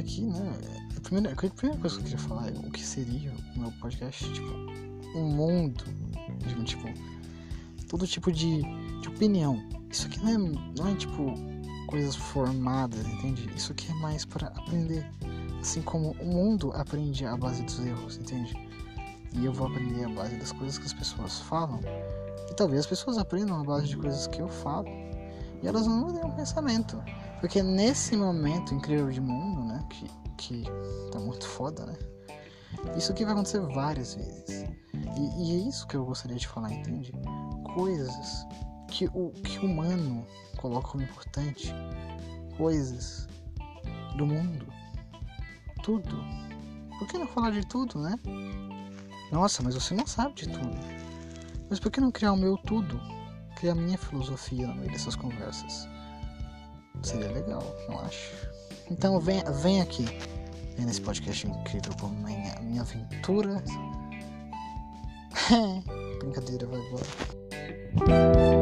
aqui, né? A primeira, a primeira coisa que eu queria falar é o que seria o meu podcast, tipo, um mundo, tipo, todo tipo de, de opinião. Isso aqui não é, não é tipo coisas formadas, entende? Isso aqui é mais para aprender. Assim como o mundo aprende a base dos erros, entende? E eu vou aprender a base das coisas que as pessoas falam. E talvez as pessoas aprendam a base de coisas que eu falo. E elas mudem o pensamento. Porque nesse momento incrível de mundo, né? Que, que tá muito foda, né? Isso aqui vai acontecer várias vezes. E, e é isso que eu gostaria de falar, entende? Coisas que o que o humano coloca como importante. Coisas do mundo. Tudo. Por que não falar de tudo, né? Nossa, mas você não sabe de tudo. Mas por que não criar o meu tudo? A minha filosofia no meio dessas conversas? Seria legal, não acho? Então vem, vem aqui. Vem nesse podcast incrível com minha, minha aventura. Brincadeira, vai embora.